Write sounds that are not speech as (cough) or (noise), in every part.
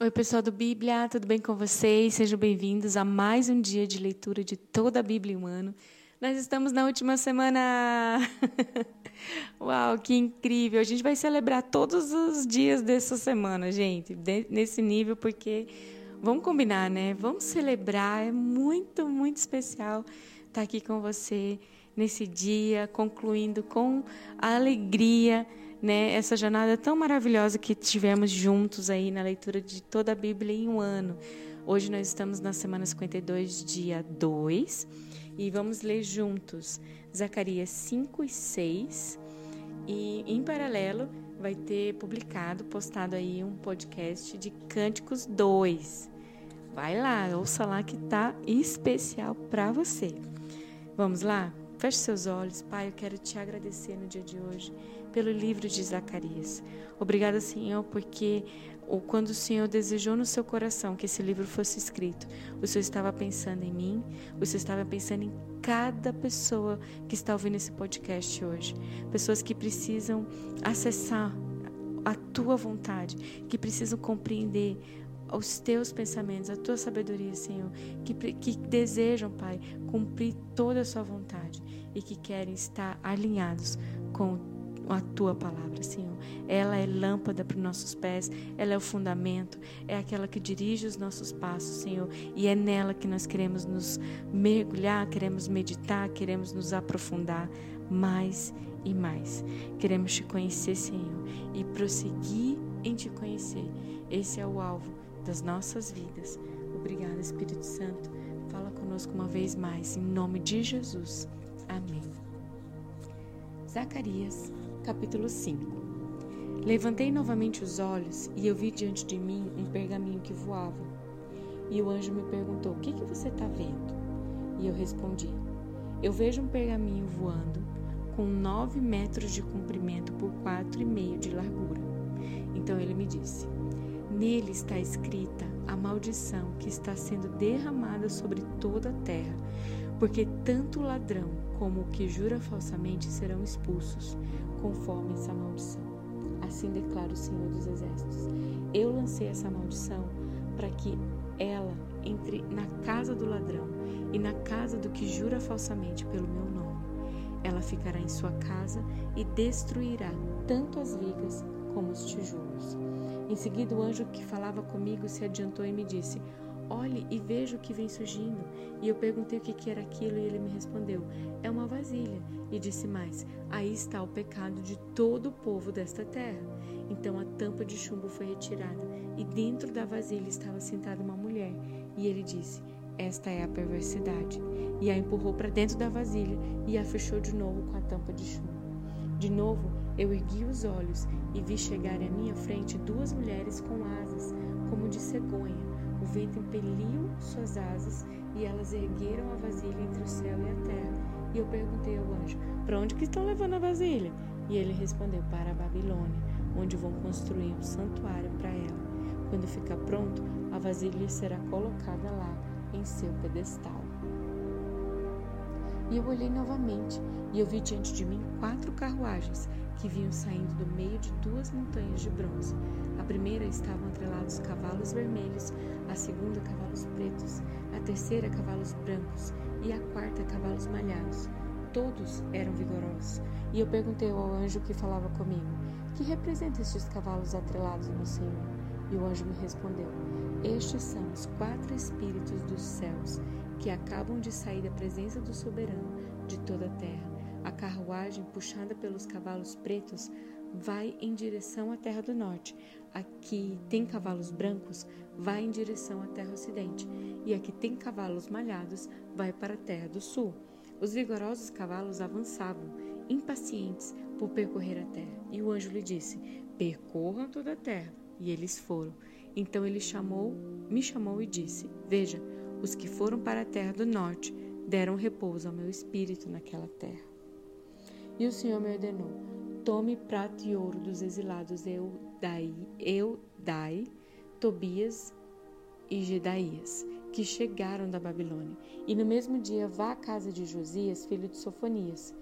Oi, pessoal do Bíblia, tudo bem com vocês? Sejam bem-vindos a mais um dia de leitura de toda a Bíblia em um ano. Nós estamos na última semana. (laughs) Uau, que incrível! A gente vai celebrar todos os dias dessa semana, gente, nesse nível, porque vamos combinar, né? Vamos celebrar, é muito, muito especial estar aqui com você nesse dia, concluindo com alegria né, essa jornada tão maravilhosa que tivemos juntos aí na leitura de toda a Bíblia em um ano. Hoje nós estamos na semana 52, dia 2, e vamos ler juntos Zacarias 5 e 6. E em paralelo vai ter publicado, postado aí um podcast de Cânticos 2. Vai lá, ouça lá que tá especial para você. Vamos lá? Feche seus olhos, Pai, eu quero te agradecer no dia de hoje pelo livro de Zacarias. Obrigada, Senhor, porque quando o Senhor desejou no seu coração que esse livro fosse escrito, o Senhor estava pensando em mim, o Senhor estava pensando em cada pessoa que está ouvindo esse podcast hoje. Pessoas que precisam acessar a tua vontade, que precisam compreender os teus pensamentos, a tua sabedoria, Senhor, que, que desejam, Pai, cumprir toda a sua vontade e que querem estar alinhados com a tua palavra, Senhor. Ela é lâmpada para os nossos pés, ela é o fundamento, é aquela que dirige os nossos passos, Senhor, e é nela que nós queremos nos mergulhar, queremos meditar, queremos nos aprofundar mais e mais. Queremos te conhecer, Senhor, e prosseguir em te conhecer. Esse é o alvo das nossas vidas. Obrigada, Espírito Santo. Fala conosco uma vez mais, em nome de Jesus. Amém. Zacarias, capítulo 5 Levantei novamente os olhos e eu vi diante de mim um pergaminho que voava. E o anjo me perguntou: O que, que você está vendo? E eu respondi: Eu vejo um pergaminho voando com nove metros de comprimento por quatro e meio de largura. Então ele me disse: Nele está escrita a maldição que está sendo derramada sobre toda a terra, porque tanto o ladrão como o que jura falsamente serão expulsos, conforme essa maldição. Assim declara o Senhor dos Exércitos. Eu lancei essa maldição para que ela entre na casa do ladrão e na casa do que jura falsamente pelo meu nome. Ela ficará em sua casa e destruirá tanto as vigas como os tijolos. Em seguida, o anjo que falava comigo se adiantou e me disse: Olhe e veja o que vem surgindo. E eu perguntei o que era aquilo e ele me respondeu: É uma vasilha. E disse mais: Aí está o pecado de todo o povo desta terra. Então a tampa de chumbo foi retirada e dentro da vasilha estava sentada uma mulher. E ele disse: Esta é a perversidade. E a empurrou para dentro da vasilha e a fechou de novo com a tampa de chumbo. De novo, eu ergui os olhos e vi chegarem à minha frente duas mulheres com asas, como de cegonha. O vento impeliu suas asas e elas ergueram a vasilha entre o céu e a terra. E eu perguntei ao anjo: Para onde que estão levando a vasilha? E ele respondeu: Para a Babilônia, onde vão construir um santuário para ela. Quando ficar pronto, a vasilha será colocada lá em seu pedestal. E eu olhei novamente, e eu vi diante de mim quatro carruagens que vinham saindo do meio de duas montanhas de bronze. Primeira estavam atrelados cavalos vermelhos, a segunda cavalos pretos, a terceira cavalos brancos e a quarta cavalos malhados. Todos eram vigorosos. E eu perguntei ao anjo que falava comigo: Que representa estes cavalos atrelados, meu Senhor? E o anjo me respondeu: Estes são os quatro espíritos dos céus que acabam de sair da presença do soberano de toda a terra. A carruagem, puxada pelos cavalos pretos, vai em direção à terra do norte. A que tem cavalos brancos vai em direção à terra ocidente, e a que tem cavalos malhados vai para a terra do sul. Os vigorosos cavalos avançavam, impacientes por percorrer a terra. E o anjo lhe disse: Percorram toda a terra. E eles foram. Então ele chamou, me chamou e disse: Veja, os que foram para a terra do norte deram repouso ao meu espírito naquela terra. E o Senhor me ordenou: tome prata e ouro dos exilados Eudai, Eudai Tobias e Gedaías, que chegaram da Babilônia. E no mesmo dia vá à casa de Josias, filho de Sofonias.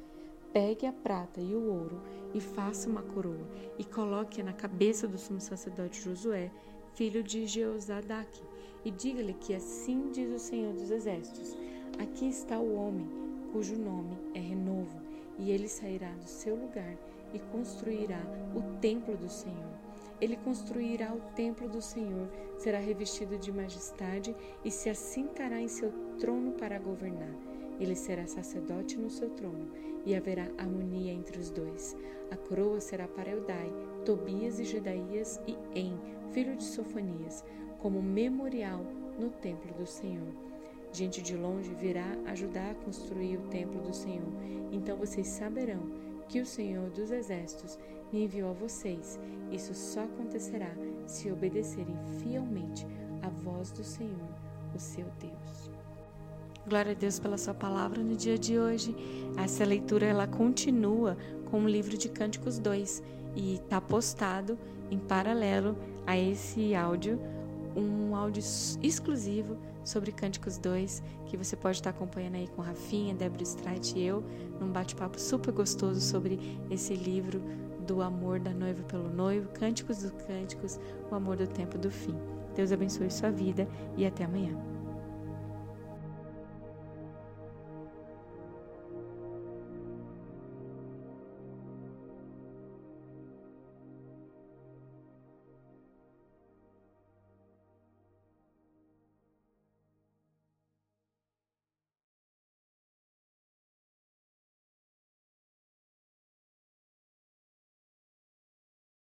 Pegue a prata e o ouro e faça uma coroa e coloque-a na cabeça do sumo sacerdote Josué, filho de Jeozadak, e diga-lhe que assim diz o Senhor dos Exércitos: Aqui está o homem cujo nome é Renovo, e ele sairá do seu lugar e construirá o templo do Senhor. Ele construirá o templo do Senhor, será revestido de majestade e se assentará em seu trono para governar. Ele será sacerdote no seu trono, e haverá harmonia entre os dois. A coroa será para Eudai, Tobias e Jedaías e En, filho de Sofonias, como memorial no templo do Senhor. Gente de longe virá ajudar a construir o templo do Senhor. Então vocês saberão que o Senhor dos Exércitos me enviou a vocês. Isso só acontecerá se obedecerem fielmente à voz do Senhor, o seu Deus. Glória a Deus pela sua palavra no dia de hoje. Essa leitura ela continua com o livro de Cânticos 2 e está postado em paralelo a esse áudio, um áudio exclusivo sobre Cânticos 2, que você pode estar acompanhando aí com Rafinha, Débora Streit e eu, num bate-papo super gostoso sobre esse livro do amor da noiva pelo noivo, Cânticos dos Cânticos, o amor do tempo do fim. Deus abençoe sua vida e até amanhã.